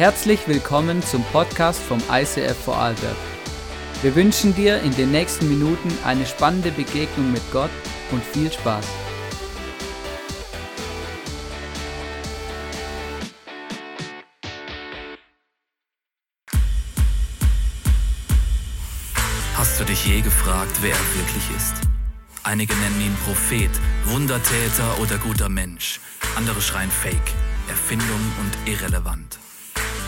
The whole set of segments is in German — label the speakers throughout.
Speaker 1: Herzlich willkommen zum Podcast vom ICF Vorarlberg. Wir wünschen dir in den nächsten Minuten eine spannende Begegnung mit Gott und viel Spaß.
Speaker 2: Hast du dich je gefragt, wer er wirklich ist? Einige nennen ihn Prophet, Wundertäter oder guter Mensch. Andere schreien Fake, Erfindung und irrelevant.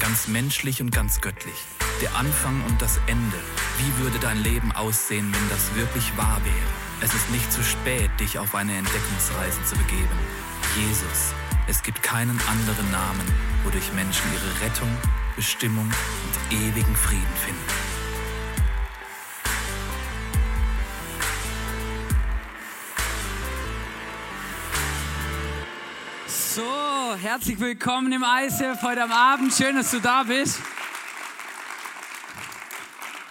Speaker 2: Ganz menschlich und ganz göttlich. Der Anfang und das Ende. Wie würde dein Leben aussehen, wenn das wirklich wahr wäre? Es ist nicht zu spät, dich auf eine Entdeckungsreise zu begeben. Jesus. Es gibt keinen anderen Namen, wodurch Menschen ihre Rettung, Bestimmung und ewigen Frieden finden.
Speaker 1: So, herzlich willkommen im ICF heute am Abend. Schön, dass du da bist.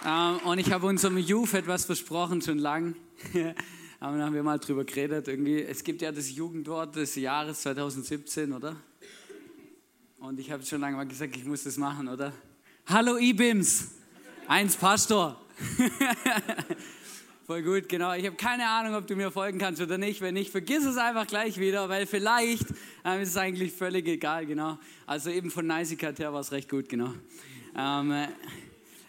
Speaker 1: Ähm, und ich habe unserem Youth etwas versprochen, schon lang. Aber haben wir mal drüber geredet. Irgendwie, es gibt ja das Jugendwort des Jahres 2017, oder? Und ich habe schon lange mal gesagt, ich muss das machen, oder? Hallo Ibims, eins Pastor. Voll gut, genau. Ich habe keine Ahnung, ob du mir folgen kannst oder nicht. Wenn nicht, vergiss es einfach gleich wieder, weil vielleicht ähm, ist es eigentlich völlig egal, genau. Also eben von Neisigkeit her war es recht gut, genau. Ähm, äh,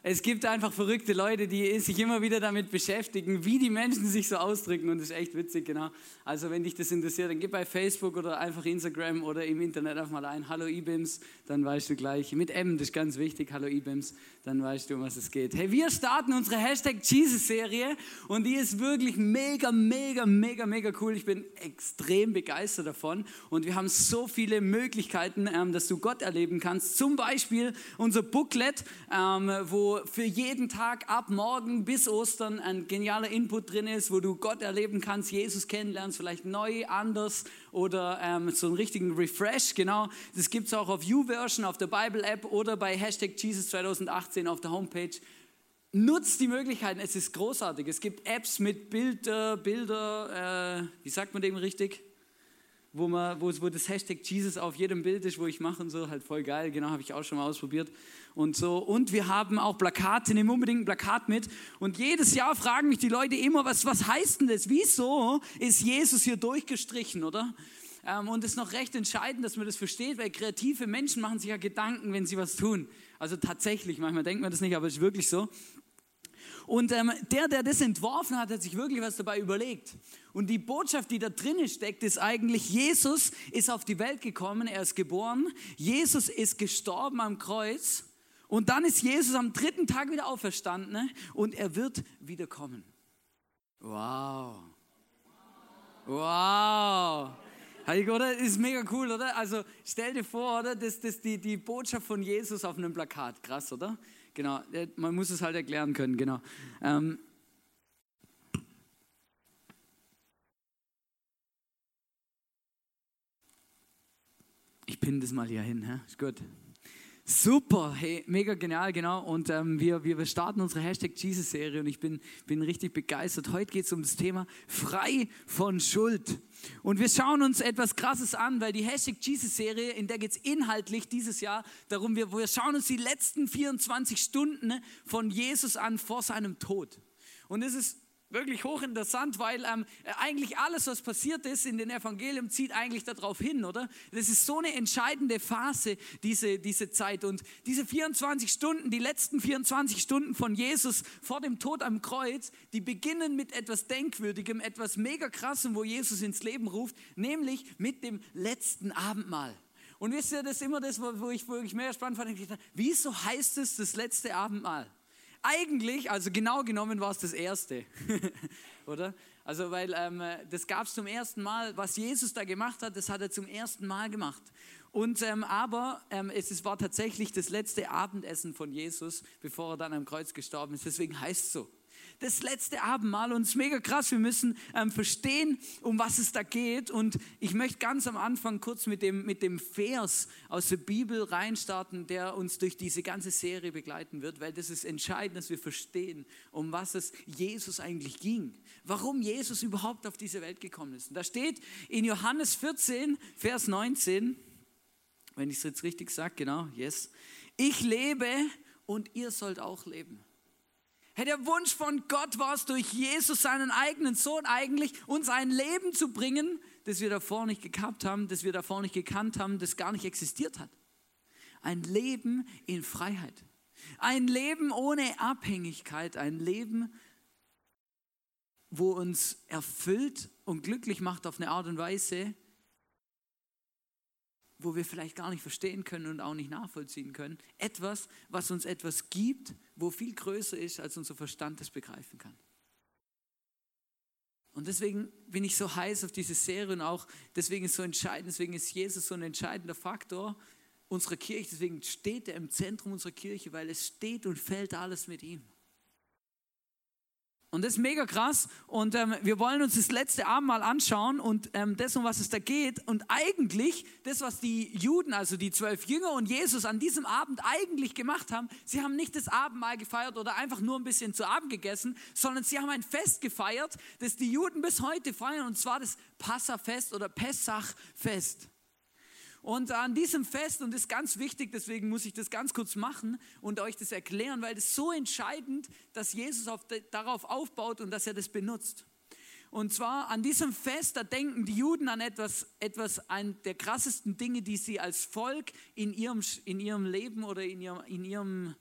Speaker 1: es gibt einfach verrückte Leute, die sich immer wieder damit beschäftigen, wie die Menschen sich so ausdrücken und das ist echt witzig, genau. Also wenn dich das interessiert, dann geh bei Facebook oder einfach Instagram oder im Internet einfach mal ein, Hallo Ibims, dann weißt du gleich, mit M, das ist ganz wichtig, Hallo Ibims, dann weißt du, um was es geht. Hey, wir starten unsere Hashtag Jesus-Serie und die ist wirklich mega, mega, mega, mega cool. Ich bin extrem begeistert davon und wir haben so viele Möglichkeiten, ähm, dass du Gott erleben kannst. Zum Beispiel unser Booklet, ähm, wo für jeden Tag ab morgen bis Ostern ein genialer Input drin ist, wo du Gott erleben kannst, Jesus kennenlernst, vielleicht neu, anders oder ähm, so einen richtigen Refresh, genau. Das gibt es auch auf YouVersion, auf der Bible-App oder bei Hashtag Jesus 2018 auf der Homepage. Nutzt die Möglichkeiten, es ist großartig. Es gibt Apps mit Bilder, Bilder, äh, wie sagt man dem richtig? Wo, man, wo, wo das Hashtag Jesus auf jedem Bild ist, wo ich mache und so, halt voll geil, genau, habe ich auch schon mal ausprobiert und so. Und wir haben auch Plakate, nehmen unbedingt ein Plakat mit. Und jedes Jahr fragen mich die Leute immer, was, was heißt denn das? Wieso ist Jesus hier durchgestrichen, oder? Ähm, und es ist noch recht entscheidend, dass man das versteht, weil kreative Menschen machen sich ja Gedanken, wenn sie was tun. Also tatsächlich, manchmal denkt man das nicht, aber es ist wirklich so. Und ähm, der, der das entworfen hat, hat sich wirklich was dabei überlegt. Und die Botschaft, die da drinnen steckt, ist eigentlich, Jesus ist auf die Welt gekommen, er ist geboren, Jesus ist gestorben am Kreuz und dann ist Jesus am dritten Tag wieder auferstanden ne? und er wird wiederkommen. Wow. Wow. Oder? Ist mega cool, oder? Also stell dir vor, oder? Das ist die, die Botschaft von Jesus auf einem Plakat. Krass, oder? Genau, man muss es halt erklären können, genau. Ähm, ich pinne das mal hier hin, ist gut. Super, hey, mega genial, genau. Und ähm, wir, wir starten unsere Hashtag Jesus-Serie und ich bin, bin richtig begeistert. Heute geht es um das Thema frei von Schuld. Und wir schauen uns etwas Krasses an, weil die Hashtag Jesus-Serie, in der geht es inhaltlich dieses Jahr darum, wir, wir schauen uns die letzten 24 Stunden von Jesus an vor seinem Tod. Und es ist wirklich hochinteressant, weil ähm, eigentlich alles, was passiert ist in den Evangelium, zieht eigentlich darauf hin, oder? Das ist so eine entscheidende Phase, diese, diese Zeit. Und diese 24 Stunden, die letzten 24 Stunden von Jesus vor dem Tod am Kreuz, die beginnen mit etwas Denkwürdigem, etwas mega krassem, wo Jesus ins Leben ruft, nämlich mit dem letzten Abendmahl. Und wisst ihr, das ist immer das, wo ich, wo ich mehr spannend fand. Wieso heißt es das letzte Abendmahl? Eigentlich, also genau genommen war es das erste, oder? Also, weil ähm, das gab es zum ersten Mal, was Jesus da gemacht hat, das hat er zum ersten Mal gemacht. Und ähm, aber ähm, es, es war tatsächlich das letzte Abendessen von Jesus, bevor er dann am Kreuz gestorben ist. Deswegen heißt es so das letzte Abendmahl und es ist mega krass. Wir müssen ähm, verstehen, um was es da geht. Und ich möchte ganz am Anfang kurz mit dem, mit dem Vers aus der Bibel reinstarten, der uns durch diese ganze Serie begleiten wird, weil das ist entscheidend, dass wir verstehen, um was es Jesus eigentlich ging. Warum Jesus überhaupt auf diese Welt gekommen ist. Und da steht in Johannes 14, Vers 19, wenn ich es jetzt richtig sage, genau, yes. Ich lebe und ihr sollt auch leben. Hey, der Wunsch von Gott war es, durch Jesus, seinen eigenen Sohn eigentlich, uns ein Leben zu bringen, das wir davor nicht gehabt haben, das wir davor nicht gekannt haben, das gar nicht existiert hat. Ein Leben in Freiheit. Ein Leben ohne Abhängigkeit. Ein Leben, wo uns erfüllt und glücklich macht auf eine Art und Weise, wo wir vielleicht gar nicht verstehen können und auch nicht nachvollziehen können. Etwas, was uns etwas gibt, wo viel größer ist, als unser Verstand es begreifen kann. Und deswegen bin ich so heiß auf diese Serie und auch deswegen ist so entscheidend, deswegen ist Jesus so ein entscheidender Faktor unserer Kirche, deswegen steht er im Zentrum unserer Kirche, weil es steht und fällt alles mit ihm. Und das ist mega krass. Und ähm, wir wollen uns das letzte Abendmahl anschauen und ähm, das, um was es da geht. Und eigentlich, das, was die Juden, also die zwölf Jünger und Jesus an diesem Abend eigentlich gemacht haben, sie haben nicht das Abendmahl gefeiert oder einfach nur ein bisschen zu Abend gegessen, sondern sie haben ein Fest gefeiert, das die Juden bis heute feiern, und zwar das Passafest oder Pessachfest. Und an diesem Fest, und das ist ganz wichtig, deswegen muss ich das ganz kurz machen und euch das erklären, weil ist so entscheidend, dass Jesus auf, darauf aufbaut und dass er das benutzt. Und zwar an diesem Fest, da denken die Juden an etwas, etwas ein der krassesten Dinge, die sie als Volk in ihrem, in ihrem Leben oder in, ihrem, in, ihrem,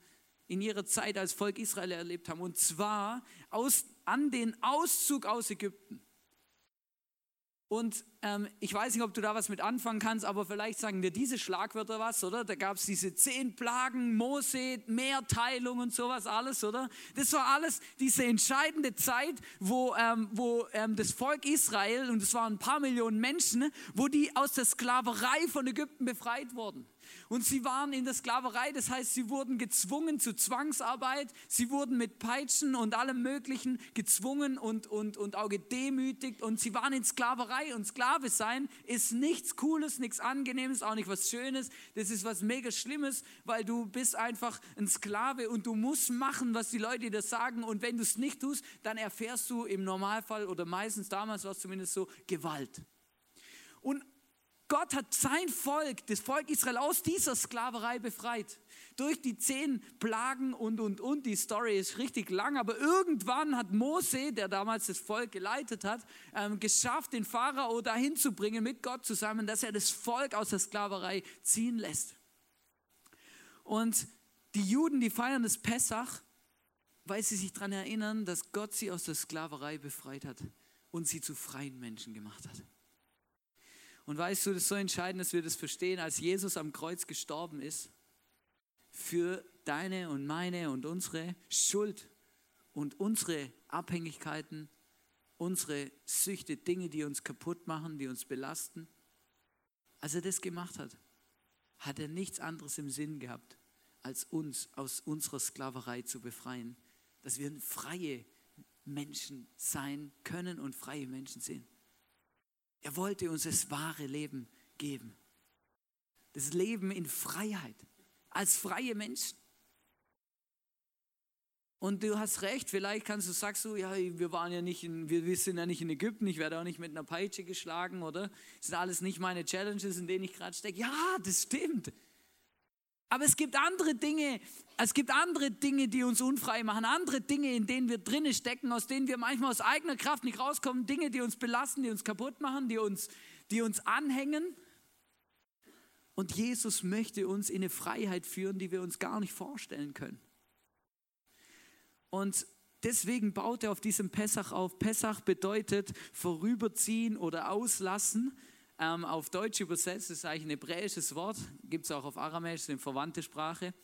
Speaker 1: in ihrer Zeit als Volk Israel erlebt haben. Und zwar aus, an den Auszug aus Ägypten. Und ähm, ich weiß nicht, ob du da was mit anfangen kannst, aber vielleicht sagen dir diese Schlagwörter was, oder? Da gab es diese zehn Plagen, Mose, Mehrteilung und sowas alles, oder? Das war alles diese entscheidende Zeit, wo, ähm, wo ähm, das Volk Israel, und es waren ein paar Millionen Menschen, wo die aus der Sklaverei von Ägypten befreit wurden. Und sie waren in der Sklaverei, das heißt, sie wurden gezwungen zu Zwangsarbeit, sie wurden mit Peitschen und allem Möglichen gezwungen und, und, und auch gedemütigt und sie waren in Sklaverei und Sklave sein ist nichts Cooles, nichts Angenehmes, auch nicht was Schönes, das ist was mega Schlimmes, weil du bist einfach ein Sklave und du musst machen, was die Leute dir sagen und wenn du es nicht tust, dann erfährst du im Normalfall oder meistens damals war es zumindest so Gewalt. Und Gott hat sein Volk, das Volk Israel aus dieser Sklaverei befreit. Durch die zehn Plagen und, und, und. Die Story ist richtig lang, aber irgendwann hat Mose, der damals das Volk geleitet hat, ähm, geschafft, den Pharao dahin zu bringen mit Gott zusammen, dass er das Volk aus der Sklaverei ziehen lässt. Und die Juden, die feiern das Pessach, weil sie sich daran erinnern, dass Gott sie aus der Sklaverei befreit hat und sie zu freien Menschen gemacht hat. Und weißt du, das ist so entscheidend, dass wir das verstehen, als Jesus am Kreuz gestorben ist, für deine und meine und unsere Schuld und unsere Abhängigkeiten, unsere Süchte, Dinge, die uns kaputt machen, die uns belasten. Als er das gemacht hat, hat er nichts anderes im Sinn gehabt, als uns aus unserer Sklaverei zu befreien, dass wir freie Menschen sein können und freie Menschen sind. Er wollte uns das wahre Leben geben. Das Leben in Freiheit, als freie Menschen. Und du hast recht, vielleicht kannst du, sagst du, ja, wir waren ja nicht in, wir, wir sind ja nicht in Ägypten, ich werde auch nicht mit einer Peitsche geschlagen, oder? Das sind alles nicht meine Challenges, in denen ich gerade stecke. Ja, das stimmt. Aber es gibt andere Dinge, es gibt andere Dinge, die uns unfrei machen, andere Dinge, in denen wir drinnen stecken, aus denen wir manchmal aus eigener Kraft nicht rauskommen, Dinge, die uns belasten, die uns kaputt machen, die uns, die uns anhängen. Und Jesus möchte uns in eine Freiheit führen, die wir uns gar nicht vorstellen können. Und deswegen baut er auf diesem Pessach auf. Pessach bedeutet vorüberziehen oder auslassen ähm, auf Deutsch übersetzt, das ist eigentlich ein hebräisches Wort, gibt es auch auf Aramäisch, eine verwandte Sprache.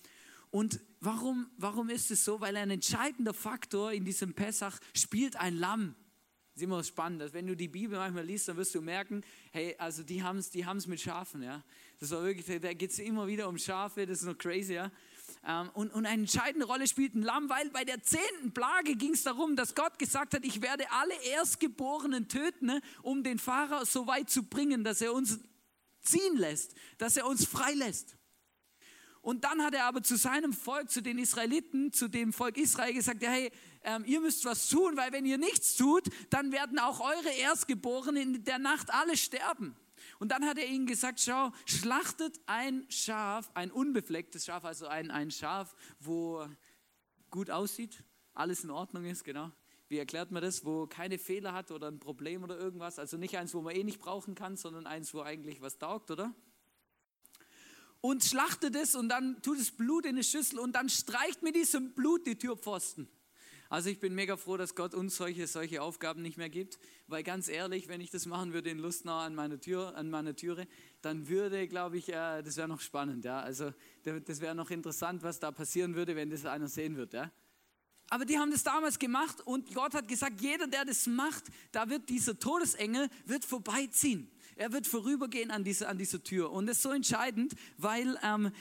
Speaker 1: Und warum, warum ist es so? Weil ein entscheidender Faktor in diesem Pessach spielt ein Lamm ist immer spannend, dass wenn du die Bibel manchmal liest, dann wirst du merken, hey, also die haben es die haben's mit Schafen, ja. Das war wirklich, da geht es immer wieder um Schafe, das ist noch crazy, ja. Ähm, und, und eine entscheidende Rolle spielt ein Lamm, weil bei der zehnten Plage ging es darum, dass Gott gesagt hat, ich werde alle Erstgeborenen töten, ne, um den Pharao so weit zu bringen, dass er uns ziehen lässt, dass er uns freilässt. Und dann hat er aber zu seinem Volk, zu den Israeliten, zu dem Volk Israel gesagt, hey, ähm, ihr müsst was tun, weil wenn ihr nichts tut, dann werden auch eure Erstgeborenen in der Nacht alle sterben. Und dann hat er ihnen gesagt, schau, schlachtet ein Schaf, ein unbeflecktes Schaf, also ein, ein Schaf, wo gut aussieht, alles in Ordnung ist, genau. Wie erklärt man das, wo keine Fehler hat oder ein Problem oder irgendwas? Also nicht eins, wo man eh nicht brauchen kann, sondern eins, wo eigentlich was taugt, oder? Und schlachtet es und dann tut es Blut in eine Schüssel und dann streicht mit diesem Blut die Türpfosten. Also ich bin mega froh, dass Gott uns solche, solche Aufgaben nicht mehr gibt, weil ganz ehrlich, wenn ich das machen würde in Lustnau an meiner Tür, an meiner Türe, dann würde, glaube ich, äh, das wäre noch spannend, ja. Also das wäre noch interessant, was da passieren würde, wenn das einer sehen würde, ja. Aber die haben das damals gemacht und Gott hat gesagt, jeder, der das macht, da wird dieser Todesengel wird vorbeiziehen. Er wird vorübergehen an dieser, an dieser Tür. Und das ist so entscheidend, weil ähm,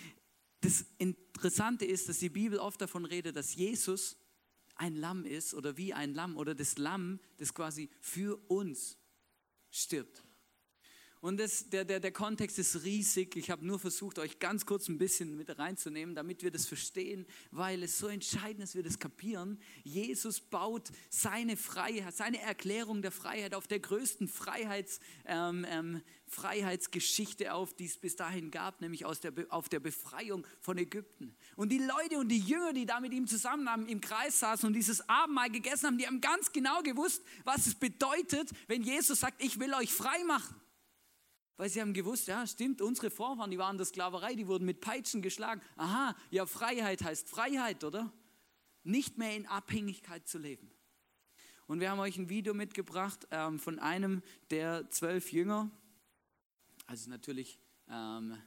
Speaker 1: das Interessante ist, dass die Bibel oft davon redet, dass Jesus ein Lamm ist oder wie ein Lamm oder das Lamm, das quasi für uns stirbt. Und das, der, der, der Kontext ist riesig. Ich habe nur versucht, euch ganz kurz ein bisschen mit reinzunehmen, damit wir das verstehen, weil es so entscheidend ist, wir das kapieren. Jesus baut seine Freiheit, seine Erklärung der Freiheit auf der größten Freiheits, ähm, ähm, Freiheitsgeschichte auf, die es bis dahin gab, nämlich aus der, auf der Befreiung von Ägypten. Und die Leute und die Jünger, die da mit ihm zusammen haben, im Kreis saßen und dieses Abendmahl gegessen haben, die haben ganz genau gewusst, was es bedeutet, wenn Jesus sagt, ich will euch frei machen. Weil sie haben gewusst, ja, stimmt, unsere Vorfahren, die waren in der Sklaverei, die wurden mit Peitschen geschlagen. Aha, ja, Freiheit heißt Freiheit, oder? Nicht mehr in Abhängigkeit zu leben. Und wir haben euch ein Video mitgebracht ähm, von einem der zwölf Jünger. Also natürlich ähm,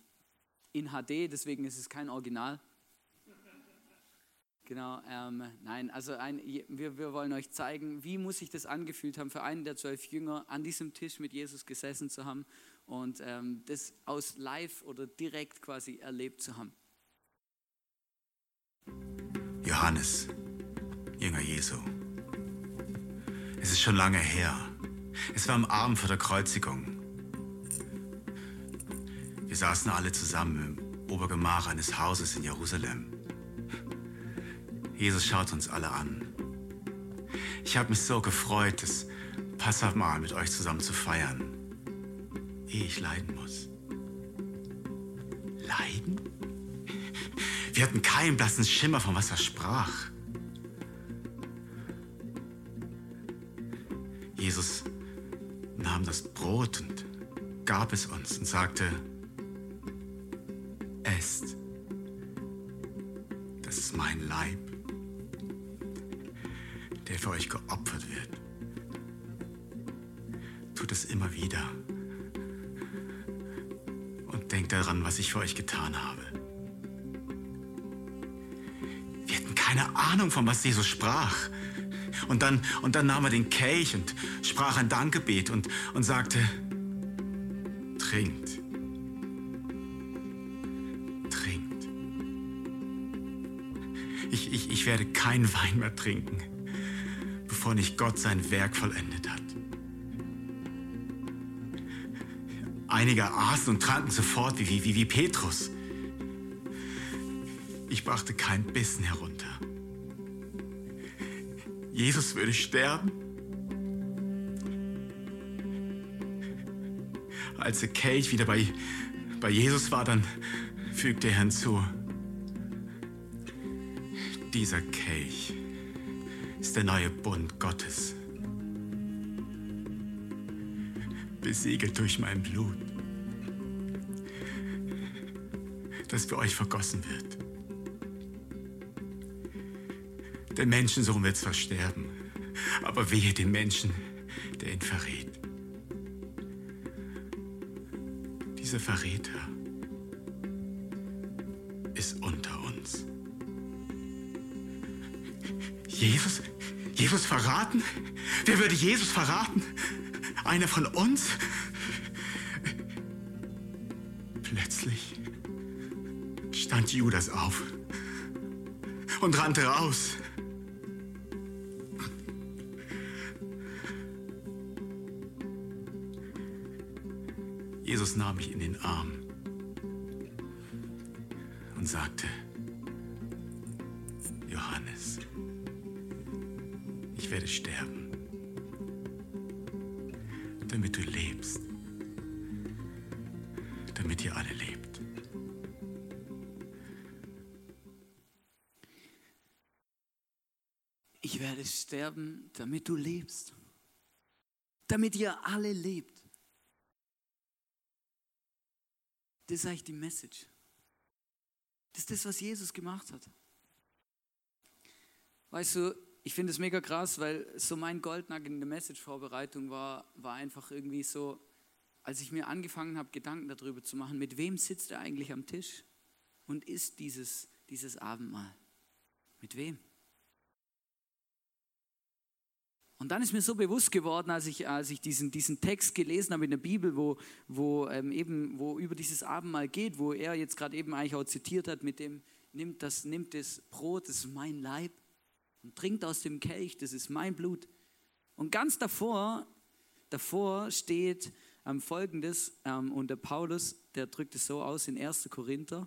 Speaker 1: in HD, deswegen ist es kein Original. Genau, ähm, nein, also ein, wir, wir wollen euch zeigen, wie muss sich das angefühlt haben, für einen der zwölf Jünger an diesem Tisch mit Jesus gesessen zu haben und ähm, das aus live oder direkt quasi erlebt zu haben.
Speaker 3: Johannes, Jünger Jesu. Es ist schon lange her. Es war am Abend vor der Kreuzigung. Wir saßen alle zusammen im Obergemach eines Hauses in Jerusalem. Jesus schaut uns alle an. Ich habe mich so gefreut, das Passamahl mit euch zusammen zu feiern ehe ich leiden muss. Leiden? Wir hatten keinen blassen Schimmer, von was er sprach. Jesus nahm das Brot und gab es uns und sagte, esst, das ist mein Leib, der für euch geopfert was ich für euch getan habe. Wir hatten keine Ahnung, von was Jesus sprach. Und dann, und dann nahm er den Kelch und sprach ein Dankgebet und, und sagte, trinkt. Trinkt. Ich, ich, ich werde keinen Wein mehr trinken, bevor nicht Gott sein Werk vollendet hat. Einige aßen und tranken sofort wie, wie, wie Petrus. Ich brachte keinen Bissen herunter. Jesus würde sterben. Als der Kelch wieder bei, bei Jesus war, dann fügte er hinzu, dieser Kelch ist der neue Bund Gottes, besiegelt durch mein Blut. das für euch vergossen wird. Der Menschensohn wird zwar sterben, aber wehe dem Menschen, der ihn verrät. Dieser Verräter ist unter uns. Jesus, Jesus verraten? Wer würde Jesus verraten? Einer von uns? Plötzlich stand Judas auf und rannte raus. Jesus nahm mich in den Arm
Speaker 1: damit du lebst, damit ihr alle lebt. Das ist eigentlich die Message. Das ist das, was Jesus gemacht hat. Weißt du, ich finde es mega krass, weil so mein Goldnagel in der Message-Vorbereitung war, war einfach irgendwie so, als ich mir angefangen habe, Gedanken darüber zu machen, mit wem sitzt er eigentlich am Tisch und isst dieses, dieses Abendmahl? Mit wem? Und dann ist mir so bewusst geworden, als ich, als ich diesen, diesen Text gelesen habe in der Bibel, wo, wo, ähm, eben, wo über dieses Abendmahl geht, wo er jetzt gerade eben eigentlich auch zitiert hat mit dem, nimmt das, nimmt das Brot, das ist mein Leib und trinkt aus dem Kelch, das ist mein Blut. Und ganz davor, davor steht ähm, folgendes, ähm, und der Paulus, der drückt es so aus in 1. Korinther,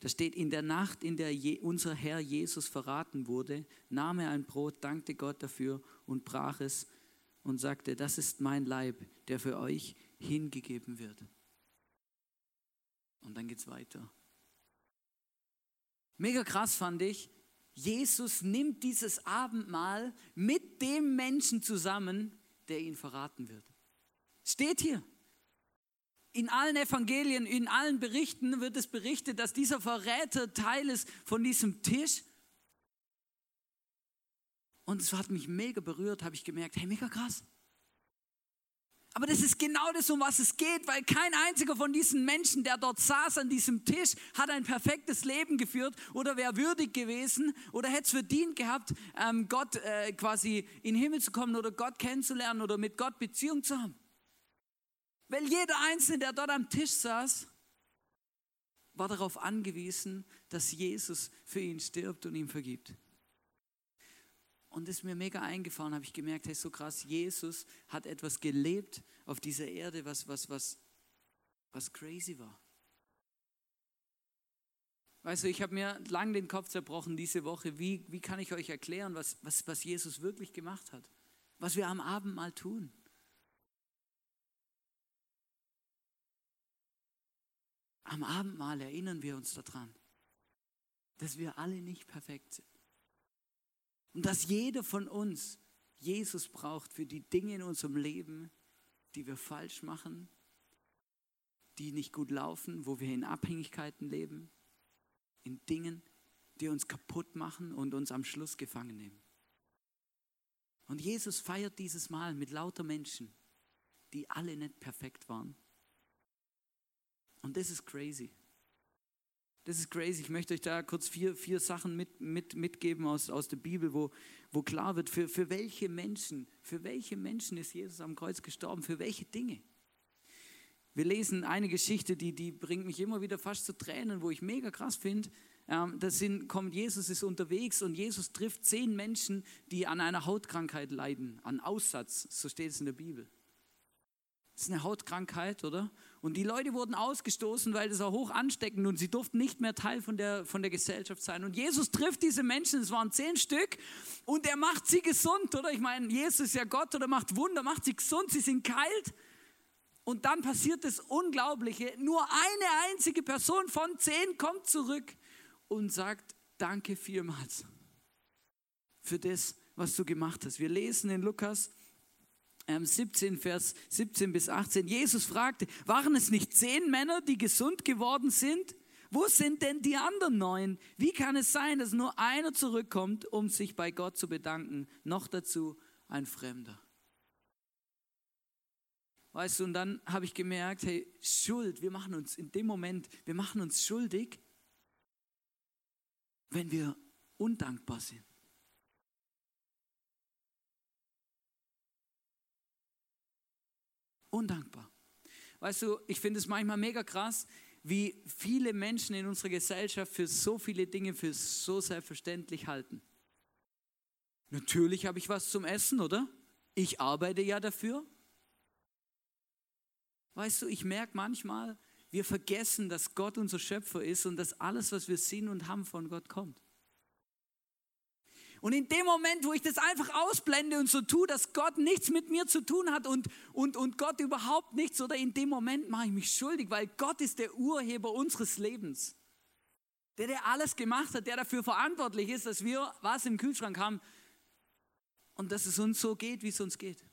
Speaker 1: da steht, in der Nacht, in der Je unser Herr Jesus verraten wurde, nahm er ein Brot, dankte Gott dafür und brach es und sagte, das ist mein Leib, der für euch hingegeben wird. Und dann geht es weiter. Mega krass fand ich, Jesus nimmt dieses Abendmahl mit dem Menschen zusammen, der ihn verraten wird. Steht hier in allen Evangelien, in allen Berichten wird es berichtet, dass dieser Verräter Teil ist von diesem Tisch. Und es hat mich mega berührt, habe ich gemerkt, hey, mega krass. Aber das ist genau das, um was es geht, weil kein einziger von diesen Menschen, der dort saß an diesem Tisch, hat ein perfektes Leben geführt oder wäre würdig gewesen oder hätte es verdient gehabt, ähm, Gott äh, quasi in den Himmel zu kommen oder Gott kennenzulernen oder mit Gott Beziehung zu haben. Weil jeder Einzelne, der dort am Tisch saß, war darauf angewiesen, dass Jesus für ihn stirbt und ihm vergibt. Und das ist mir mega eingefahren, habe ich gemerkt, hey, so krass, Jesus hat etwas gelebt auf dieser Erde, was, was, was, was crazy war. Weißt du, ich habe mir lang den Kopf zerbrochen diese Woche, wie, wie kann ich euch erklären, was, was, was Jesus wirklich gemacht hat, was wir am Abend mal tun. Am Abendmahl erinnern wir uns daran, dass wir alle nicht perfekt sind. Und dass jeder von uns Jesus braucht für die Dinge in unserem Leben, die wir falsch machen, die nicht gut laufen, wo wir in Abhängigkeiten leben, in Dingen, die uns kaputt machen und uns am Schluss gefangen nehmen. Und Jesus feiert dieses Mal mit lauter Menschen, die alle nicht perfekt waren, und das ist crazy. Das ist crazy. Ich möchte euch da kurz vier, vier Sachen mit, mit, mitgeben aus, aus der Bibel, wo, wo klar wird, für, für welche Menschen, für welche Menschen ist Jesus am Kreuz gestorben, für welche Dinge. Wir lesen eine Geschichte, die, die bringt mich immer wieder fast zu Tränen, wo ich mega krass finde. Ähm, da sind, kommt Jesus ist unterwegs und Jesus trifft zehn Menschen, die an einer Hautkrankheit leiden, an Aussatz, so steht es in der Bibel. Das ist eine Hautkrankheit, oder? Und die Leute wurden ausgestoßen, weil das war hoch ansteckend und sie durften nicht mehr Teil von der, von der Gesellschaft sein. Und Jesus trifft diese Menschen, es waren zehn Stück, und er macht sie gesund, oder? Ich meine, Jesus ist ja Gott oder macht Wunder, macht sie gesund, sie sind kalt. Und dann passiert das Unglaubliche. Nur eine einzige Person von zehn kommt zurück und sagt, danke vielmals für das, was du gemacht hast. Wir lesen in Lukas 17, ähm, Vers 17 bis 18. Jesus fragte, waren es nicht zehn Männer, die gesund geworden sind? Wo sind denn die anderen neun? Wie kann es sein, dass nur einer zurückkommt, um sich bei Gott zu bedanken? Noch dazu ein Fremder. Weißt du, und dann habe ich gemerkt, hey, Schuld, wir machen uns in dem Moment, wir machen uns schuldig, wenn wir undankbar sind. Undankbar. Weißt du, ich finde es manchmal mega krass, wie viele Menschen in unserer Gesellschaft für so viele Dinge für so selbstverständlich halten. Natürlich habe ich was zum Essen, oder? Ich arbeite ja dafür. Weißt du, ich merke manchmal, wir vergessen, dass Gott unser Schöpfer ist und dass alles, was wir sind und haben, von Gott kommt. Und in dem Moment, wo ich das einfach ausblende und so tue, dass Gott nichts mit mir zu tun hat und, und, und Gott überhaupt nichts, oder in dem Moment mache ich mich schuldig, weil Gott ist der Urheber unseres Lebens. Der, der alles gemacht hat, der dafür verantwortlich ist, dass wir was im Kühlschrank haben und dass es uns so geht, wie es uns geht.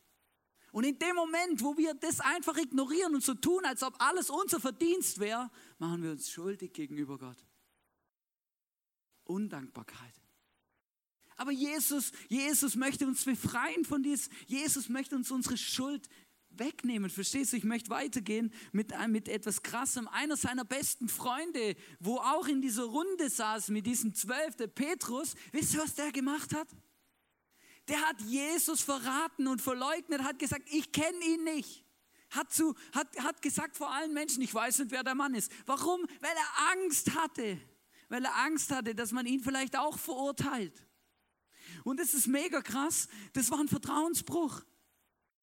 Speaker 1: Und in dem Moment, wo wir das einfach ignorieren und so tun, als ob alles unser Verdienst wäre, machen wir uns schuldig gegenüber Gott. Undankbarkeit. Aber Jesus, Jesus möchte uns befreien von dies. Jesus möchte uns unsere Schuld wegnehmen. Verstehst du? Ich möchte weitergehen mit, mit etwas Krassem. Einer seiner besten Freunde, wo auch in dieser Runde saß mit diesem Zwölf, der Petrus, wisst ihr, was der gemacht hat? Der hat Jesus verraten und verleugnet, hat gesagt, ich kenne ihn nicht. Hat, zu, hat, hat gesagt vor allen Menschen, ich weiß nicht, wer der Mann ist. Warum? Weil er Angst hatte. Weil er Angst hatte, dass man ihn vielleicht auch verurteilt. Und das ist mega krass. Das war ein Vertrauensbruch.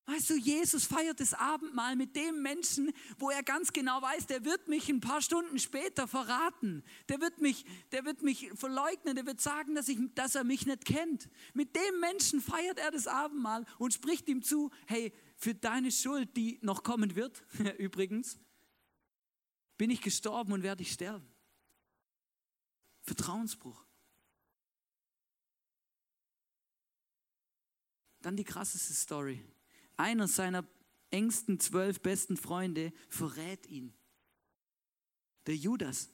Speaker 1: Weißt du, Jesus feiert das Abendmahl mit dem Menschen, wo er ganz genau weiß, der wird mich ein paar Stunden später verraten. Der wird mich, der wird mich verleugnen, der wird sagen, dass, ich, dass er mich nicht kennt. Mit dem Menschen feiert er das Abendmahl und spricht ihm zu, hey, für deine Schuld, die noch kommen wird, übrigens, bin ich gestorben und werde ich sterben. Vertrauensbruch. Dann die krasseste Story. Einer seiner engsten zwölf besten Freunde verrät ihn. Der Judas.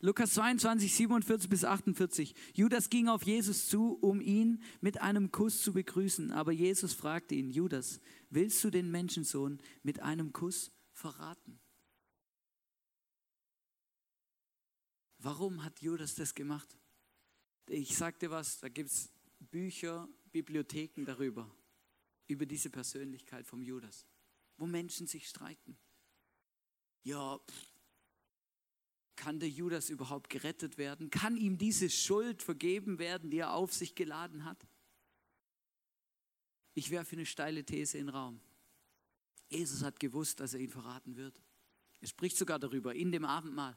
Speaker 1: Lukas 22, 47 bis 48. Judas ging auf Jesus zu, um ihn mit einem Kuss zu begrüßen. Aber Jesus fragte ihn, Judas, willst du den Menschensohn mit einem Kuss verraten? Warum hat Judas das gemacht? Ich sagte was, da gibt es Bücher, Bibliotheken darüber, über diese Persönlichkeit vom Judas, wo Menschen sich streiten. Ja, pff, kann der Judas überhaupt gerettet werden? Kann ihm diese Schuld vergeben werden, die er auf sich geladen hat? Ich werfe eine steile These in den Raum. Jesus hat gewusst, dass er ihn verraten wird. Er spricht sogar darüber in dem Abendmahl.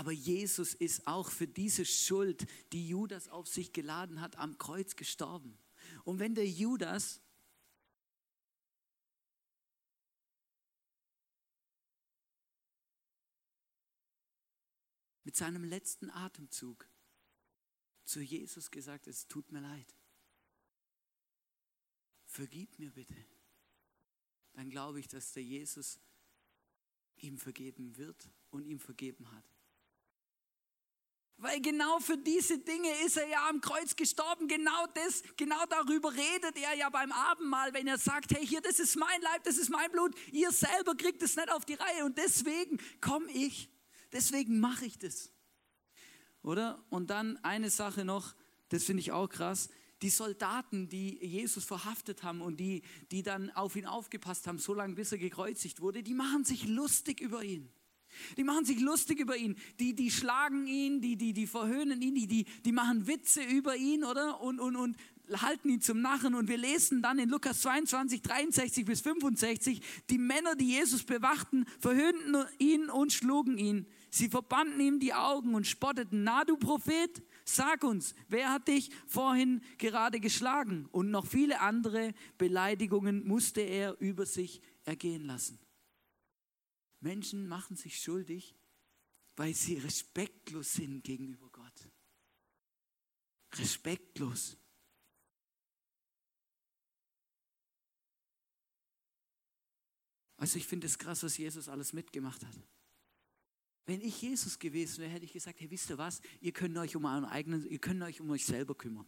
Speaker 1: Aber Jesus ist auch für diese Schuld, die Judas auf sich geladen hat, am Kreuz gestorben. Und wenn der Judas mit seinem letzten Atemzug zu Jesus gesagt, es tut mir leid, vergib mir bitte, dann glaube ich, dass der Jesus ihm vergeben wird und ihm vergeben hat. Weil genau für diese Dinge ist er ja am Kreuz gestorben. Genau das, genau darüber redet er ja beim Abendmahl, wenn er sagt, hey, hier, das ist mein Leib, das ist mein Blut. Ihr selber kriegt es nicht auf die Reihe und deswegen komme ich. Deswegen mache ich das. Oder? Und dann eine Sache noch, das finde ich auch krass. Die Soldaten, die Jesus verhaftet haben und die, die dann auf ihn aufgepasst haben, so lange bis er gekreuzigt wurde, die machen sich lustig über ihn. Die machen sich lustig über ihn. Die, die schlagen ihn, die, die, die verhöhnen ihn, die, die, die machen Witze über ihn, oder? Und, und, und halten ihn zum Narren. Und wir lesen dann in Lukas 22, 63 bis 65, die Männer, die Jesus bewachten, verhöhnten ihn und schlugen ihn. Sie verbanden ihm die Augen und spotteten, na du Prophet, sag uns, wer hat dich vorhin gerade geschlagen? Und noch viele andere Beleidigungen musste er über sich ergehen lassen. Menschen machen sich schuldig, weil sie respektlos sind gegenüber Gott. Respektlos. Also ich finde es krass, was Jesus alles mitgemacht hat. Wenn ich Jesus gewesen wäre, hätte ich gesagt, hey, wisst ihr was? Ihr könnt euch um euren eigenen, ihr könnt euch um euch selber kümmern.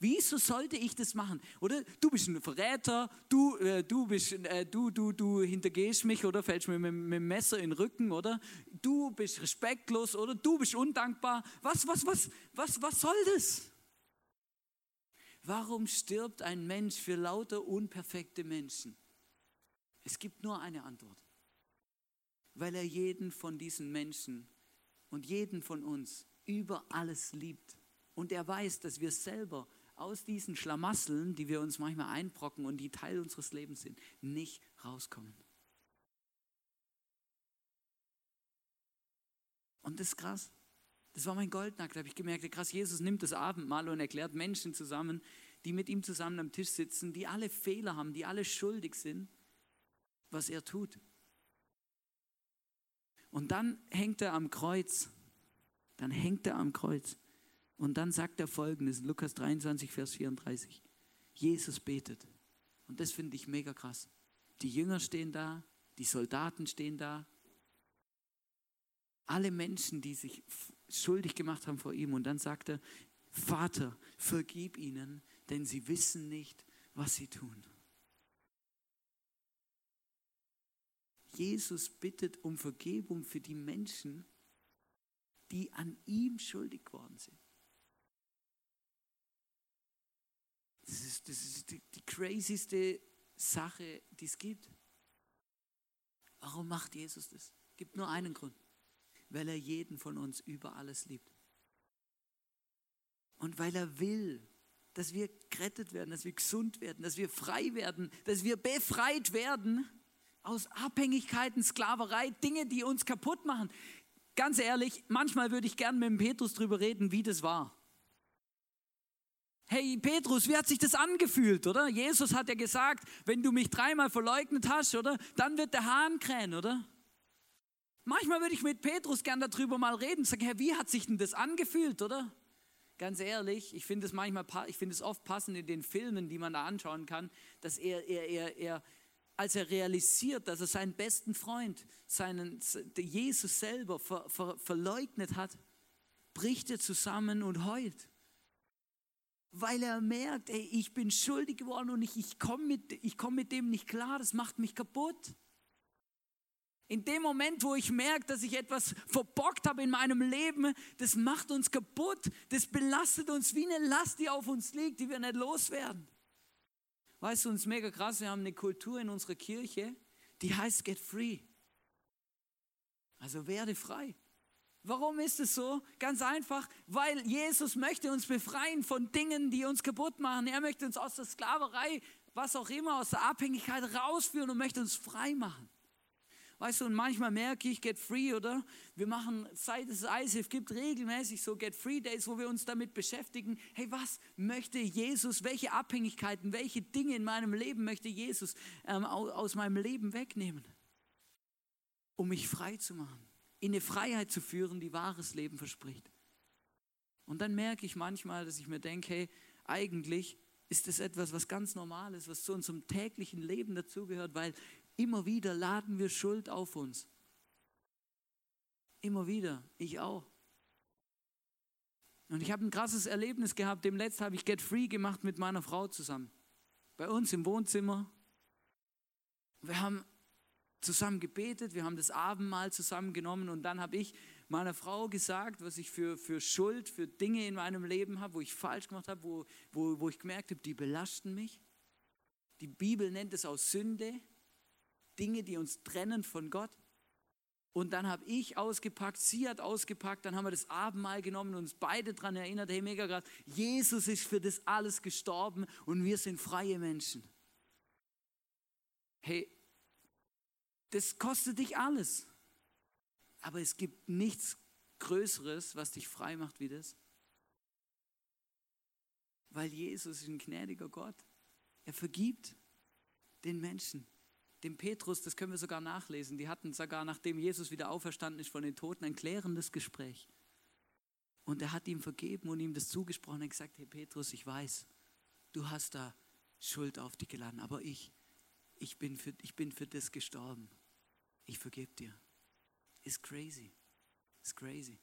Speaker 1: Wieso sollte ich das machen? Oder du bist ein Verräter, du, äh, du, bist, äh, du, du, du hintergehst mich oder fällst mir mit, mit dem Messer in den Rücken, oder? Du bist respektlos, oder? Du bist undankbar. Was, was, was, was, was soll das? Warum stirbt ein Mensch für lauter unperfekte Menschen? Es gibt nur eine Antwort. Weil er jeden von diesen Menschen und jeden von uns über alles liebt. Und er weiß, dass wir selber aus diesen Schlamasseln, die wir uns manchmal einbrocken und die Teil unseres Lebens sind, nicht rauskommen. Und das ist krass. Das war mein Goldnackt. Da habe ich gemerkt, krass, Jesus nimmt das Abendmahl und erklärt Menschen zusammen, die mit ihm zusammen am Tisch sitzen, die alle Fehler haben, die alle schuldig sind, was er tut. Und dann hängt er am Kreuz. Dann hängt er am Kreuz. Und dann sagt er folgendes, Lukas 23, Vers 34. Jesus betet. Und das finde ich mega krass. Die Jünger stehen da, die Soldaten stehen da. Alle Menschen, die sich schuldig gemacht haben vor ihm. Und dann sagt er, Vater, vergib ihnen, denn sie wissen nicht, was sie tun. Jesus bittet um Vergebung für die Menschen, die an ihm schuldig geworden sind. Das ist, das ist die, die crazyste Sache, die es gibt. Warum macht Jesus das? Gibt nur einen Grund. Weil er jeden von uns über alles liebt. Und weil er will, dass wir gerettet werden, dass wir gesund werden, dass wir frei werden, dass wir befreit werden aus Abhängigkeiten, Sklaverei, Dinge, die uns kaputt machen. Ganz ehrlich, manchmal würde ich gern mit dem Petrus drüber reden, wie das war. Hey Petrus, wie hat sich das angefühlt, oder? Jesus hat ja gesagt, wenn du mich dreimal verleugnet hast, oder? Dann wird der Hahn krähen, oder? Manchmal würde ich mit Petrus gern darüber mal reden, sagen, Herr, wie hat sich denn das angefühlt, oder? Ganz ehrlich, ich finde es manchmal, ich finde es oft passend in den Filmen, die man da anschauen kann, dass er, er, er, er, als er realisiert, dass er seinen besten Freund, seinen, Jesus selber ver, ver, verleugnet hat, bricht er zusammen und heult weil er merkt, ey, ich bin schuldig geworden und ich, ich komme mit, komm mit dem nicht klar, das macht mich kaputt. In dem Moment, wo ich merke, dass ich etwas verbockt habe in meinem Leben, das macht uns kaputt, das belastet uns wie eine Last, die auf uns liegt, die wir nicht loswerden. Weißt du, uns mega krass, wir haben eine Kultur in unserer Kirche, die heißt Get Free. Also werde frei. Warum ist es so? Ganz einfach, weil Jesus möchte uns befreien von Dingen, die uns kaputt machen. Er möchte uns aus der Sklaverei, was auch immer, aus der Abhängigkeit rausführen und möchte uns frei machen. Weißt du, und manchmal merke ich, Get Free, oder? Wir machen, seit es ISIF gibt, regelmäßig so Get Free Days, wo wir uns damit beschäftigen, hey, was möchte Jesus, welche Abhängigkeiten, welche Dinge in meinem Leben möchte Jesus ähm, aus meinem Leben wegnehmen, um mich frei zu machen in eine Freiheit zu führen, die wahres Leben verspricht. Und dann merke ich manchmal, dass ich mir denke, hey, eigentlich ist das etwas, was ganz normal ist, was zu unserem täglichen Leben dazugehört, weil immer wieder laden wir Schuld auf uns. Immer wieder, ich auch. Und ich habe ein krasses Erlebnis gehabt. Demnächst habe ich Get Free gemacht mit meiner Frau zusammen. Bei uns im Wohnzimmer. Wir haben zusammen gebetet, wir haben das Abendmahl zusammen genommen und dann habe ich meiner Frau gesagt, was ich für, für Schuld, für Dinge in meinem Leben habe, wo ich falsch gemacht habe, wo, wo, wo ich gemerkt habe, die belasten mich. Die Bibel nennt es aus Sünde, Dinge, die uns trennen von Gott. Und dann habe ich ausgepackt, sie hat ausgepackt, dann haben wir das Abendmahl genommen und uns beide daran erinnert, hey, mega krass, Jesus ist für das alles gestorben und wir sind freie Menschen. Hey, das kostet dich alles. Aber es gibt nichts Größeres, was dich frei macht wie das. Weil Jesus ist ein gnädiger Gott. Er vergibt den Menschen. Dem Petrus, das können wir sogar nachlesen, die hatten sogar, nachdem Jesus wieder auferstanden ist von den Toten, ein klärendes Gespräch. Und er hat ihm vergeben und ihm das zugesprochen und gesagt, hey Petrus, ich weiß, du hast da Schuld auf dich geladen, aber ich, ich bin für, ich bin für das gestorben ich vergebe dir. Ist crazy. Ist crazy.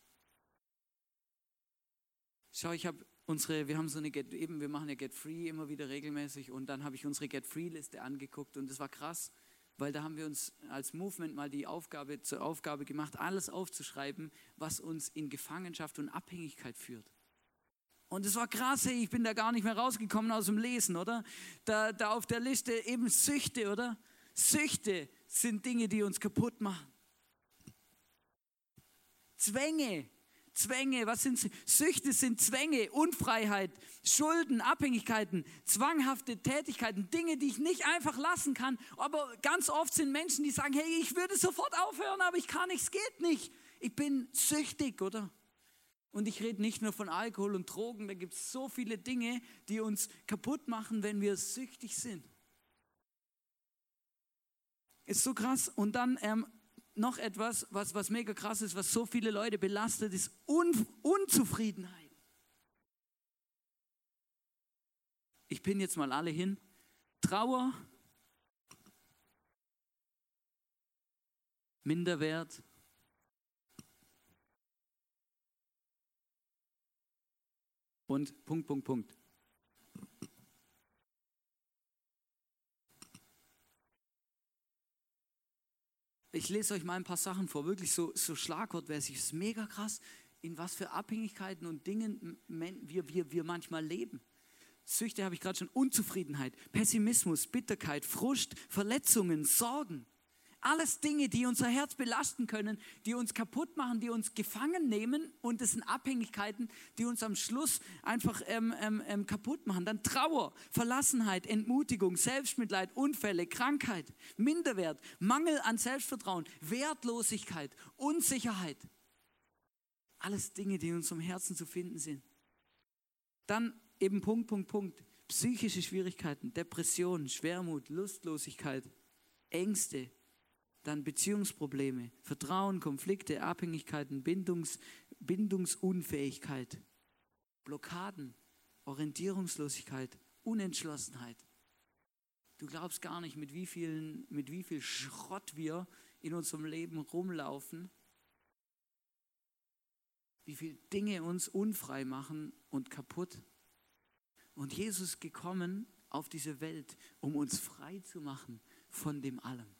Speaker 1: Schau, ich habe unsere, wir haben so eine Get, eben, wir machen ja Get Free immer wieder regelmäßig und dann habe ich unsere Get Free Liste angeguckt und das war krass, weil da haben wir uns als Movement mal die Aufgabe zur Aufgabe gemacht, alles aufzuschreiben, was uns in Gefangenschaft und Abhängigkeit führt. Und es war krass, hey, ich bin da gar nicht mehr rausgekommen aus dem Lesen, oder? Da, da auf der Liste eben Süchte, oder? Süchte sind Dinge, die uns kaputt machen. Zwänge, Zwänge, was sind sie? Süchte sind Zwänge, Unfreiheit, Schulden, Abhängigkeiten, zwanghafte Tätigkeiten, Dinge, die ich nicht einfach lassen kann. Aber ganz oft sind Menschen, die sagen, hey, ich würde sofort aufhören, aber ich kann nicht, es geht nicht. Ich bin süchtig, oder? Und ich rede nicht nur von Alkohol und Drogen, da gibt es so viele Dinge, die uns kaputt machen, wenn wir süchtig sind. Ist so krass. Und dann ähm, noch etwas, was, was mega krass ist, was so viele Leute belastet, ist Un Unzufriedenheit. Ich bin jetzt mal alle hin. Trauer, Minderwert, und Punkt, Punkt, Punkt. Ich lese euch mal ein paar Sachen vor, wirklich so, so schlagwortmäßig. Es ist mega krass, in was für Abhängigkeiten und Dingen wir, wir, wir manchmal leben. Süchte habe ich gerade schon, Unzufriedenheit, Pessimismus, Bitterkeit, Frust, Verletzungen, Sorgen. Alles Dinge, die unser Herz belasten können, die uns kaputt machen, die uns gefangen nehmen und das sind Abhängigkeiten, die uns am Schluss einfach ähm, ähm, ähm, kaputt machen. Dann Trauer, Verlassenheit, Entmutigung, Selbstmitleid, Unfälle, Krankheit, Minderwert, Mangel an Selbstvertrauen, Wertlosigkeit, Unsicherheit. Alles Dinge, die in unserem Herzen zu finden sind. Dann eben Punkt, Punkt, Punkt. Psychische Schwierigkeiten, Depressionen, Schwermut, Lustlosigkeit, Ängste, dann Beziehungsprobleme, Vertrauen, Konflikte, Abhängigkeiten, Bindungs, Bindungsunfähigkeit, Blockaden, Orientierungslosigkeit, Unentschlossenheit. Du glaubst gar nicht, mit wie, vielen, mit wie viel Schrott wir in unserem Leben rumlaufen, wie viele Dinge uns unfrei machen und kaputt. Und Jesus ist gekommen auf diese Welt, um uns frei zu machen von dem allem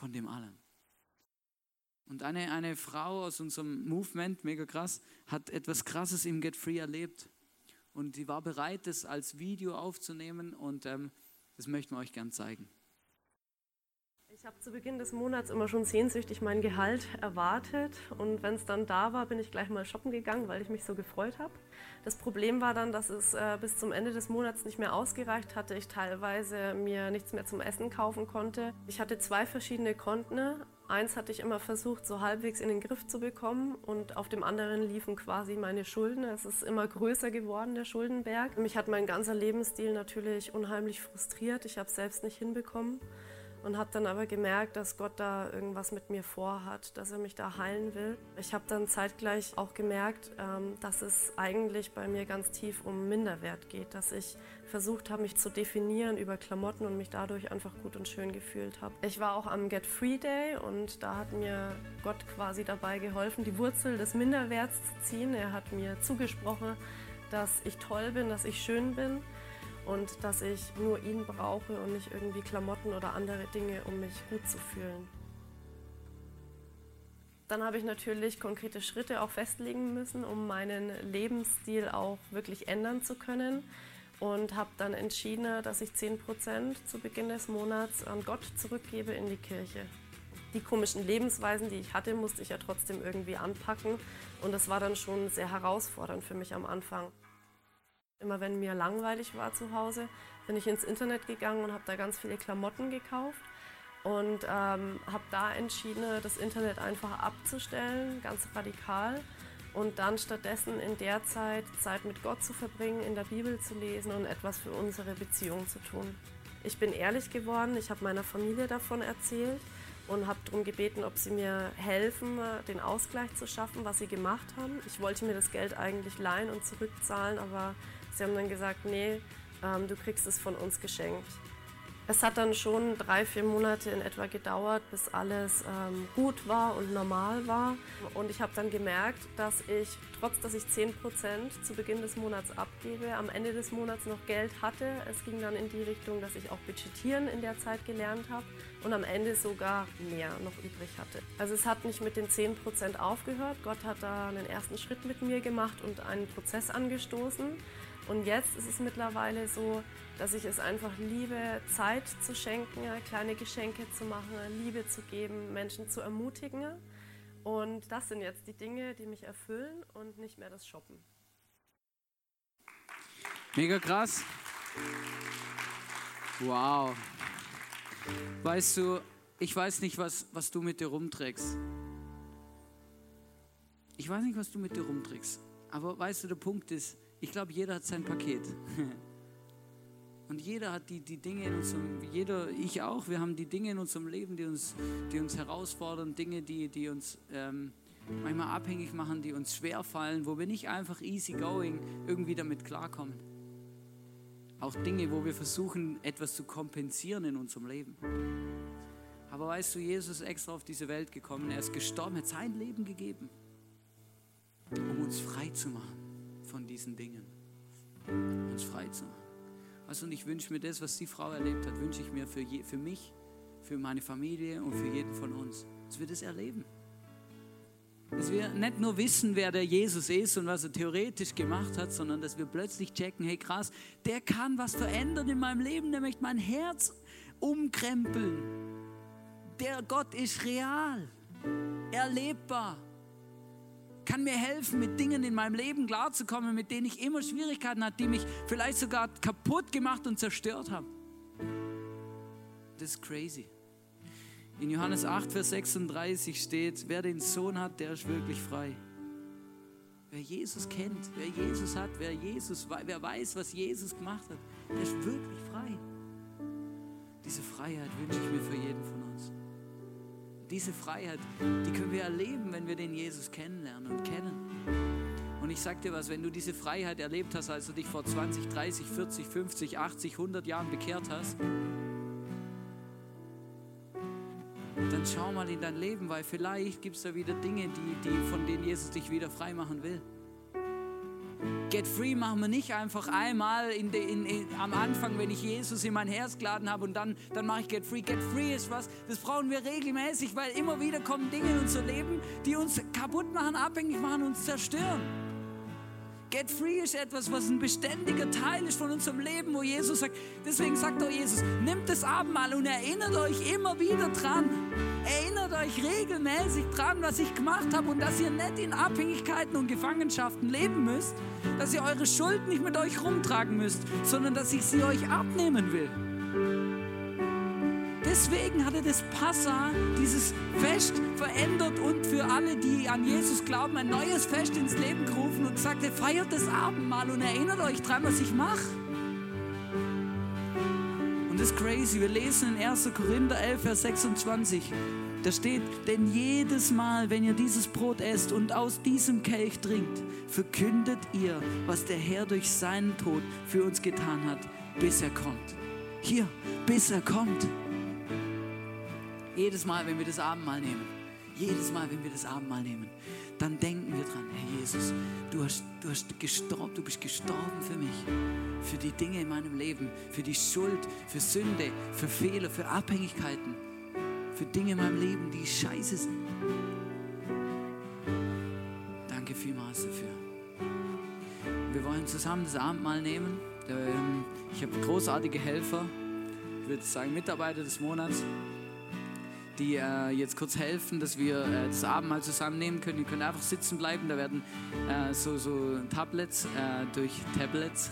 Speaker 1: von dem allem. Und eine, eine Frau aus unserem Movement, mega krass, hat etwas Krasses im Get Free erlebt. Und sie war bereit, das als Video aufzunehmen und ähm, das möchten wir euch gern zeigen.
Speaker 4: Ich habe zu Beginn des Monats immer schon sehnsüchtig mein Gehalt erwartet und wenn es dann da war, bin ich gleich mal shoppen gegangen, weil ich mich so gefreut habe. Das Problem war dann, dass es äh, bis zum Ende des Monats nicht mehr ausgereicht hatte. Ich teilweise mir nichts mehr zum Essen kaufen konnte. Ich hatte zwei verschiedene Konten. Eins hatte ich immer versucht, so halbwegs in den Griff zu bekommen und auf dem anderen liefen quasi meine Schulden. Es ist immer größer geworden, der Schuldenberg. Mich hat mein ganzer Lebensstil natürlich unheimlich frustriert. Ich habe es selbst nicht hinbekommen und habe dann aber gemerkt, dass Gott da irgendwas mit mir vorhat, dass er mich da heilen will. Ich habe dann zeitgleich auch gemerkt, ähm, dass es eigentlich bei mir ganz tief um Minderwert geht, dass ich versucht habe, mich zu definieren über Klamotten und mich dadurch einfach gut und schön gefühlt habe. Ich war auch am Get Free Day und da hat mir Gott quasi dabei geholfen, die Wurzel des Minderwerts zu ziehen. Er hat mir zugesprochen, dass ich toll bin, dass ich schön bin und dass ich nur ihn brauche und nicht irgendwie Klamotten oder andere Dinge, um mich gut zu fühlen. Dann habe ich natürlich konkrete Schritte auch festlegen müssen, um meinen Lebensstil auch wirklich ändern zu können und habe dann entschieden, dass ich 10% zu Beginn des Monats an Gott zurückgebe in die Kirche. Die komischen Lebensweisen, die ich hatte, musste ich ja trotzdem irgendwie anpacken und das war dann schon sehr herausfordernd für mich am Anfang. Immer wenn mir langweilig war zu Hause, bin ich ins Internet gegangen und habe da ganz viele Klamotten gekauft und ähm, habe da entschieden, das Internet einfach abzustellen, ganz radikal und dann stattdessen in der Zeit Zeit mit Gott zu verbringen, in der Bibel zu lesen und etwas für unsere Beziehung zu tun. Ich bin ehrlich geworden, ich habe meiner Familie davon erzählt und habe darum gebeten, ob sie mir helfen, den Ausgleich zu schaffen, was sie gemacht haben. Ich wollte mir das Geld eigentlich leihen und zurückzahlen, aber Sie haben dann gesagt, nee, ähm, du kriegst es von uns geschenkt. Es hat dann schon drei, vier Monate in etwa gedauert, bis alles ähm, gut war und normal war. Und ich habe dann gemerkt, dass ich, trotz dass ich 10% zu Beginn des Monats abgebe, am Ende des Monats noch Geld hatte. Es ging dann in die Richtung, dass ich auch budgetieren in der Zeit gelernt habe und am Ende sogar mehr noch übrig hatte. Also es hat nicht mit den 10% aufgehört. Gott hat da einen ersten Schritt mit mir gemacht und einen Prozess angestoßen. Und jetzt ist es mittlerweile so, dass ich es einfach liebe, Zeit zu schenken, kleine Geschenke zu machen, Liebe zu geben, Menschen zu ermutigen. Und das sind jetzt die Dinge, die mich erfüllen und nicht mehr das Shoppen.
Speaker 1: Mega krass. Wow. Weißt du, ich weiß nicht, was, was du mit dir rumträgst. Ich weiß nicht, was du mit dir rumträgst. Aber weißt du, der Punkt ist, ich glaube, jeder hat sein Paket. Und jeder hat die, die Dinge in unserem, jeder, ich auch, wir haben die Dinge in unserem Leben, die uns, die uns herausfordern, Dinge, die, die uns ähm, manchmal abhängig machen, die uns schwerfallen, wo wir nicht einfach easy going irgendwie damit klarkommen. Auch Dinge, wo wir versuchen, etwas zu kompensieren in unserem Leben. Aber weißt du, Jesus ist extra auf diese Welt gekommen, er ist gestorben, er hat sein Leben gegeben, um uns frei zu machen von diesen Dingen. Uns frei zu machen. Also, und ich wünsche mir das, was die Frau erlebt hat, wünsche ich mir für, je, für mich, für meine Familie und für jeden von uns, dass wir das erleben. Dass wir nicht nur wissen, wer der Jesus ist und was er theoretisch gemacht hat, sondern dass wir plötzlich checken, hey krass, der kann was verändern in meinem Leben, der möchte mein Herz umkrempeln. Der Gott ist real, erlebbar kann mir helfen, mit Dingen in meinem Leben klarzukommen, mit denen ich immer Schwierigkeiten hatte, die mich vielleicht sogar kaputt gemacht und zerstört haben. Das ist crazy. In Johannes 8, Vers 36 steht, wer den Sohn hat, der ist wirklich frei. Wer Jesus kennt, wer Jesus hat, wer Jesus, wer weiß, was Jesus gemacht hat, der ist wirklich frei. Diese Freiheit wünsche ich mir für jeden von uns. Diese Freiheit, die können wir erleben, wenn wir den Jesus kennenlernen und kennen. Und ich sag dir was, wenn du diese Freiheit erlebt hast, als du dich vor 20, 30, 40, 50, 80, 100 Jahren bekehrt hast, dann schau mal in dein Leben, weil vielleicht gibt es da wieder Dinge, die, die, von denen Jesus dich wieder frei machen will. Get Free machen wir nicht einfach einmal in de, in, in, am Anfang, wenn ich Jesus in mein Herz geladen habe und dann, dann mache ich Get Free. Get Free ist was, das brauchen wir regelmäßig, weil immer wieder kommen Dinge in unser Leben, die uns kaputt machen, abhängig machen, uns zerstören. Get Free ist etwas, was ein beständiger Teil ist von unserem Leben, wo Jesus sagt, deswegen sagt auch Jesus, nimmt das Abendmahl und erinnert euch immer wieder dran. Erinnert euch regelmäßig dran, was ich gemacht habe und dass ihr nicht in Abhängigkeiten und Gefangenschaften leben müsst, dass ihr eure Schuld nicht mit euch rumtragen müsst, sondern dass ich sie euch abnehmen will. Deswegen hatte das Passa, dieses Fest, verändert und für alle, die an Jesus glauben, ein neues Fest ins Leben gerufen und gesagt, feiert das Abendmahl und erinnert euch dran, was ich mache. Und das ist crazy. Wir lesen in 1. Korinther 11, Vers 26. Da steht, denn jedes Mal, wenn ihr dieses Brot esst und aus diesem Kelch trinkt, verkündet ihr, was der Herr durch seinen Tod für uns getan hat, bis er kommt. Hier, bis er kommt. Jedes Mal, wenn wir das Abendmahl nehmen, jedes Mal, wenn wir das Abendmahl nehmen, dann denken wir dran, Herr Jesus, du hast, du hast gestorben, du bist gestorben für mich, für die Dinge in meinem Leben, für die Schuld, für Sünde, für Fehler, für Abhängigkeiten, für Dinge in meinem Leben, die scheiße sind. Danke vielmals dafür. Wir wollen zusammen das Abendmahl nehmen. Ähm, ich habe großartige Helfer, ich würde sagen Mitarbeiter des Monats die äh, jetzt kurz helfen, dass wir äh, das Abendmahl zusammennehmen können. Ihr könnt einfach sitzen bleiben. Da werden äh, so, so Tablets äh, durch Tablets,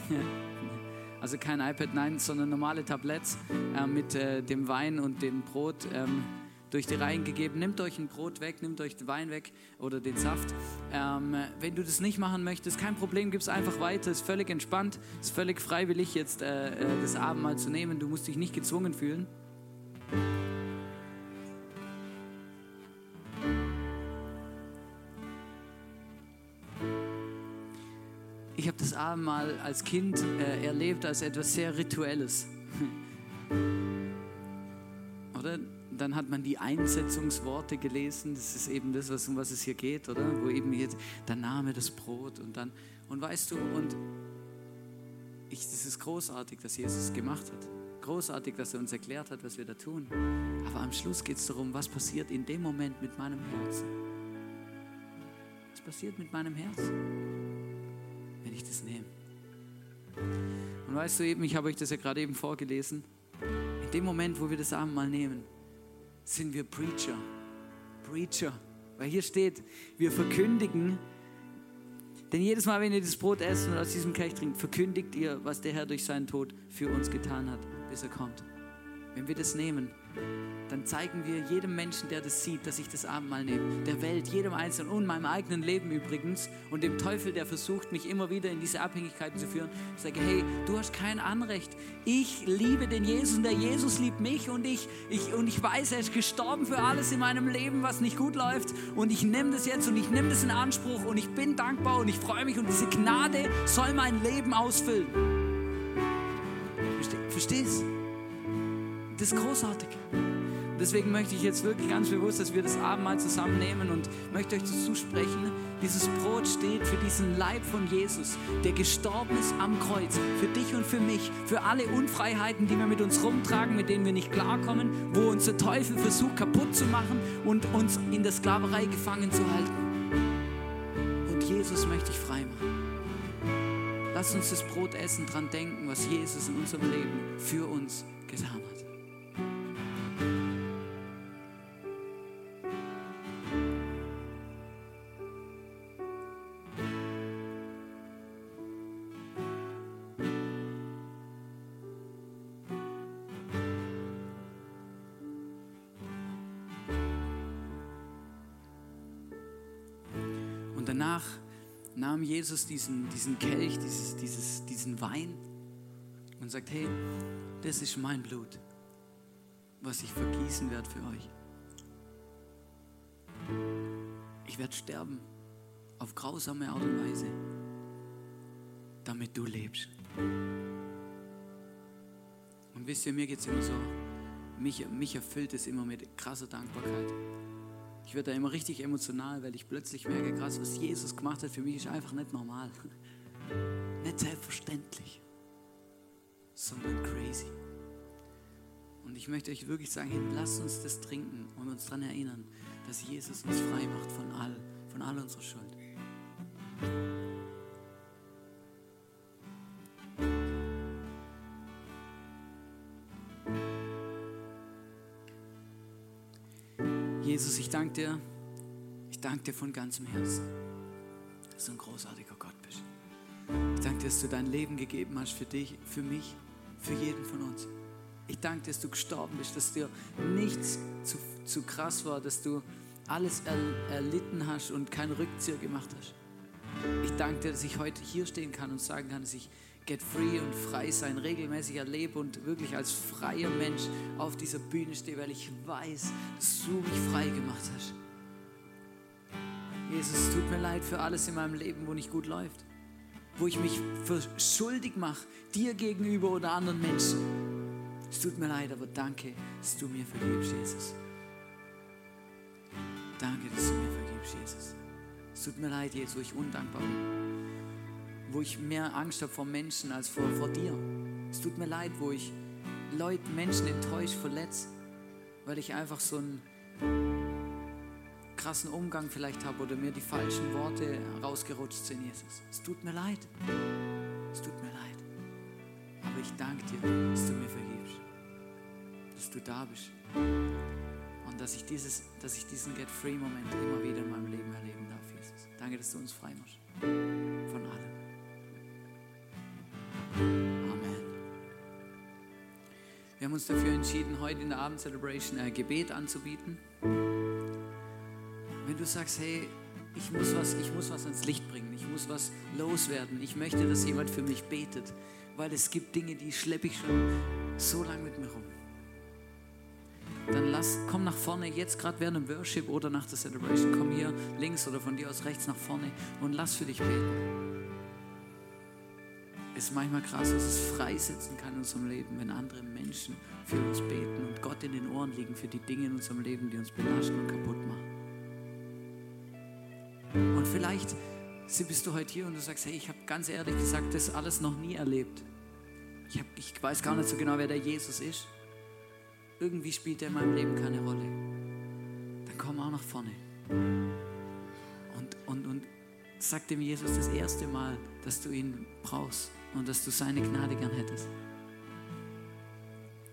Speaker 1: also kein iPad, nein, sondern normale Tablets äh, mit äh, dem Wein und dem Brot. Ähm, durch die Reihen gegeben. Nehmt euch ein Brot weg, nehmt euch den Wein weg oder den Saft. Ähm, wenn du das nicht machen möchtest, kein Problem, gib es einfach weiter. Ist völlig entspannt, ist völlig freiwillig, jetzt äh, das Abendmahl zu nehmen. Du musst dich nicht gezwungen fühlen. Abendmahl als Kind äh, erlebt als etwas sehr Rituelles. Oder? Dann hat man die Einsetzungsworte gelesen. Das ist eben das, was, um was es hier geht, oder? Wo eben jetzt der Name, das Brot und dann, und weißt du, und ich, das ist großartig, dass Jesus es gemacht hat. Großartig, dass er uns erklärt hat, was wir da tun. Aber am Schluss geht es darum, was passiert in dem Moment mit meinem Herzen. Was passiert mit meinem Herzen, wenn ich das nehme? Und weißt du eben, ich habe euch das ja gerade eben vorgelesen, in dem Moment, wo wir das Abendmahl nehmen, sind wir Preacher. Preacher. Weil hier steht, wir verkündigen, denn jedes Mal, wenn ihr das Brot esst und aus diesem Kelch trinkt, verkündigt ihr, was der Herr durch seinen Tod für uns getan hat, bis er kommt. Wenn wir das nehmen, dann zeigen wir jedem Menschen, der das sieht, dass ich das Abendmahl nehme, der Welt, jedem Einzelnen und meinem eigenen Leben übrigens und dem Teufel, der versucht, mich immer wieder in diese Abhängigkeiten zu führen, ich sage, hey, du hast kein Anrecht. Ich liebe den Jesus und der Jesus liebt mich und ich, ich, und ich weiß, er ist gestorben für alles in meinem Leben, was nicht gut läuft und ich nehme das jetzt und ich nehme das in Anspruch und ich bin dankbar und ich freue mich und diese Gnade soll mein Leben ausfüllen. Verstehst? Das ist großartig. Deswegen möchte ich jetzt wirklich ganz bewusst, dass wir das Abendmahl zusammennehmen und möchte euch dazu sprechen. Dieses Brot steht für diesen Leib von Jesus, der gestorben ist am Kreuz. Für dich und für mich, für alle Unfreiheiten, die wir mit uns rumtragen, mit denen wir nicht klarkommen, wo uns der Teufel versucht kaputt zu machen und uns in der Sklaverei gefangen zu halten. Und Jesus möchte ich frei machen. Lass uns das Brot essen, dran denken, was Jesus in unserem Leben für uns getan hat. Jesus diesen, diesen Kelch, dieses, dieses, diesen Wein und sagt, hey, das ist mein Blut, was ich vergießen werde für euch. Ich werde sterben auf grausame Art und Weise, damit du lebst. Und wisst ihr, mir geht es immer so, mich, mich erfüllt es immer mit krasser Dankbarkeit. Ich werde da immer richtig emotional, weil ich plötzlich merke, krass, was Jesus gemacht hat für mich ist einfach nicht normal. Nicht selbstverständlich, sondern crazy. Und ich möchte euch wirklich sagen, hey, lasst uns das trinken und uns daran erinnern, dass Jesus uns frei macht von all, von all unserer Schuld. Dir, ich danke dir von ganzem Herzen, dass du ein großartiger Gott bist. Ich danke dir, dass du dein Leben gegeben hast für dich, für mich, für jeden von uns. Ich danke dir, dass du gestorben bist, dass dir nichts zu, zu krass war, dass du alles er, erlitten hast und keinen Rückzieher gemacht hast. Ich danke dir, dass ich heute hier stehen kann und sagen kann, dass ich Get Free und frei sein regelmäßig erlebe und wirklich als freier Mensch auf dieser Bühne stehe, weil ich weiß, dass du mich frei gemacht hast. Jesus, es tut mir leid für alles in meinem Leben, wo nicht gut läuft, wo ich mich für schuldig mache, dir gegenüber oder anderen Menschen. Es tut mir leid, aber danke, dass du mir vergibst, Jesus. Danke, dass du mir vergibst, Jesus. Es tut mir leid, Jesus, wo ich undankbar bin. Wo ich mehr Angst habe vor Menschen als vor, vor dir. Es tut mir leid, wo ich Leute, Menschen enttäuscht, verletzt, weil ich einfach so einen krassen Umgang vielleicht habe oder mir die falschen Worte rausgerutscht sind, Jesus. Es tut mir leid. Es tut mir leid. Aber ich danke dir, dass du mir vergibst. Dass du da bist. Und dass ich, dieses, dass ich diesen Get-Free-Moment immer wieder in meinem Leben erleben darf, Jesus. Danke, dass du uns frei machst. Von allem. Amen. Wir haben uns dafür entschieden, heute in der Abend-Celebration ein Gebet anzubieten. Wenn du sagst, hey, ich muss, was, ich muss was ans Licht bringen, ich muss was loswerden, ich möchte, dass jemand für mich betet, weil es gibt Dinge, die schleppe ich schon so lange mit mir rum. Dann lass, komm nach vorne, jetzt gerade während dem Worship oder nach der Celebration, komm hier links oder von dir aus rechts nach vorne und lass für dich beten. Ist manchmal krass, was es freisetzen kann in unserem Leben, wenn andere Menschen für uns beten und Gott in den Ohren liegen für die Dinge in unserem Leben, die uns belasten und kaputt machen. Und vielleicht bist du heute hier und du sagst, hey, ich habe ganz ehrlich gesagt das alles noch nie erlebt. Ich, hab, ich weiß gar nicht so genau, wer der Jesus ist. Irgendwie spielt er in meinem Leben keine Rolle. Dann komm auch nach vorne. Und, und, und sag dem Jesus das erste Mal, dass du ihn brauchst und dass du seine Gnade gern hättest.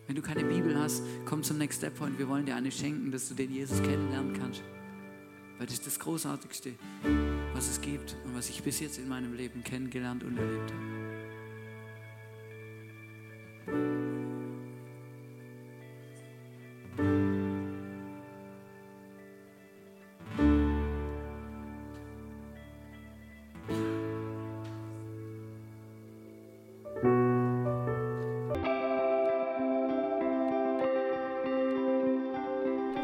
Speaker 1: Wenn du keine Bibel hast, komm zum Next Step Point. Wir wollen dir eine schenken, dass du den Jesus kennenlernen kannst. Weil das ist das Großartigste, was es gibt und was ich bis jetzt in meinem Leben kennengelernt und erlebt habe.